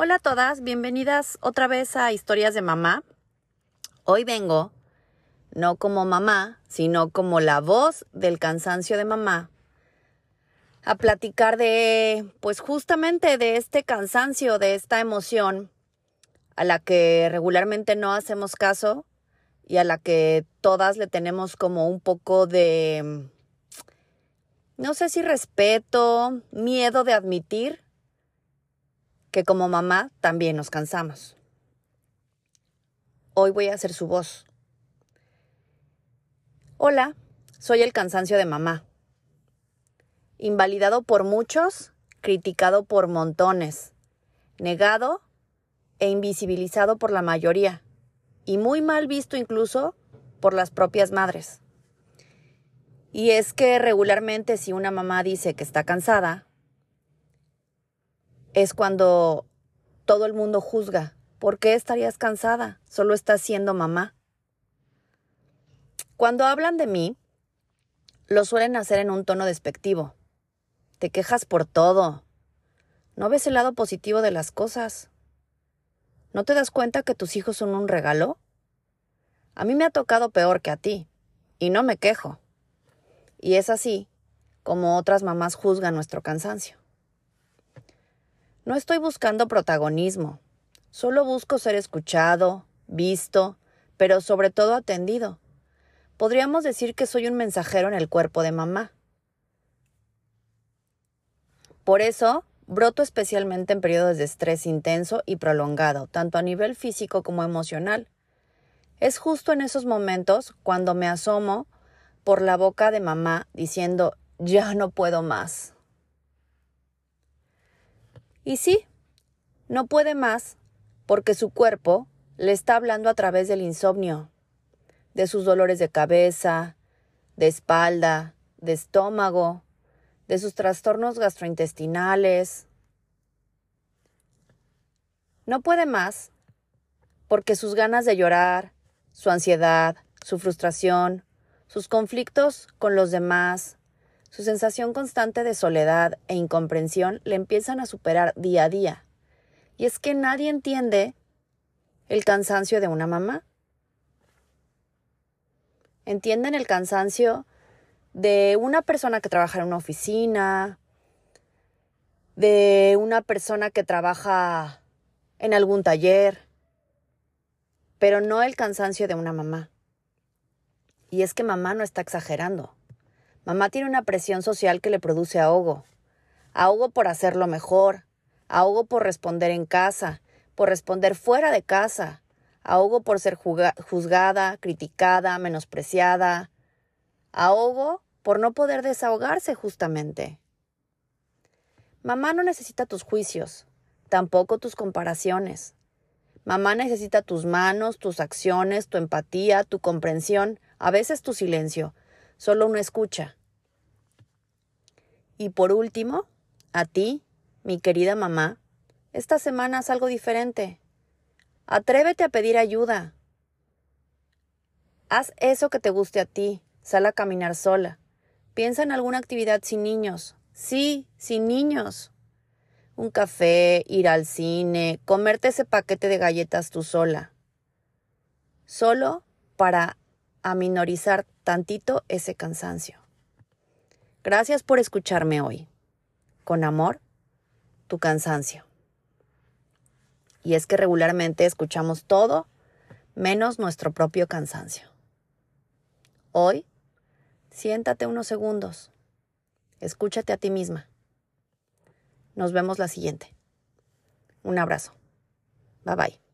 Hola a todas, bienvenidas otra vez a Historias de Mamá. Hoy vengo, no como mamá, sino como la voz del cansancio de mamá, a platicar de, pues justamente de este cansancio, de esta emoción a la que regularmente no hacemos caso y a la que todas le tenemos como un poco de, no sé si respeto, miedo de admitir que como mamá también nos cansamos. Hoy voy a ser su voz. Hola, soy el cansancio de mamá. Invalidado por muchos, criticado por montones, negado e invisibilizado por la mayoría, y muy mal visto incluso por las propias madres. Y es que regularmente si una mamá dice que está cansada, es cuando todo el mundo juzga. ¿Por qué estarías cansada? Solo estás siendo mamá. Cuando hablan de mí, lo suelen hacer en un tono despectivo. Te quejas por todo. ¿No ves el lado positivo de las cosas? ¿No te das cuenta que tus hijos son un regalo? A mí me ha tocado peor que a ti, y no me quejo. Y es así como otras mamás juzgan nuestro cansancio. No estoy buscando protagonismo, solo busco ser escuchado, visto, pero sobre todo atendido. Podríamos decir que soy un mensajero en el cuerpo de mamá. Por eso, broto especialmente en periodos de estrés intenso y prolongado, tanto a nivel físico como emocional. Es justo en esos momentos cuando me asomo por la boca de mamá diciendo ya no puedo más. Y sí, no puede más porque su cuerpo le está hablando a través del insomnio, de sus dolores de cabeza, de espalda, de estómago, de sus trastornos gastrointestinales. No puede más porque sus ganas de llorar, su ansiedad, su frustración, sus conflictos con los demás, su sensación constante de soledad e incomprensión le empiezan a superar día a día. Y es que nadie entiende el cansancio de una mamá. Entienden el cansancio de una persona que trabaja en una oficina, de una persona que trabaja en algún taller, pero no el cansancio de una mamá. Y es que mamá no está exagerando. Mamá tiene una presión social que le produce ahogo. Ahogo por hacerlo mejor. Ahogo por responder en casa, por responder fuera de casa. Ahogo por ser juzgada, criticada, menospreciada. Ahogo por no poder desahogarse justamente. Mamá no necesita tus juicios, tampoco tus comparaciones. Mamá necesita tus manos, tus acciones, tu empatía, tu comprensión, a veces tu silencio, solo una escucha. Y por último, a ti, mi querida mamá, esta semana es algo diferente. Atrévete a pedir ayuda. Haz eso que te guste a ti. Sal a caminar sola. Piensa en alguna actividad sin niños. Sí, sin niños. Un café, ir al cine, comerte ese paquete de galletas tú sola. Solo para aminorizar tantito ese cansancio. Gracias por escucharme hoy. Con amor, tu cansancio. Y es que regularmente escuchamos todo menos nuestro propio cansancio. Hoy, siéntate unos segundos. Escúchate a ti misma. Nos vemos la siguiente. Un abrazo. Bye bye.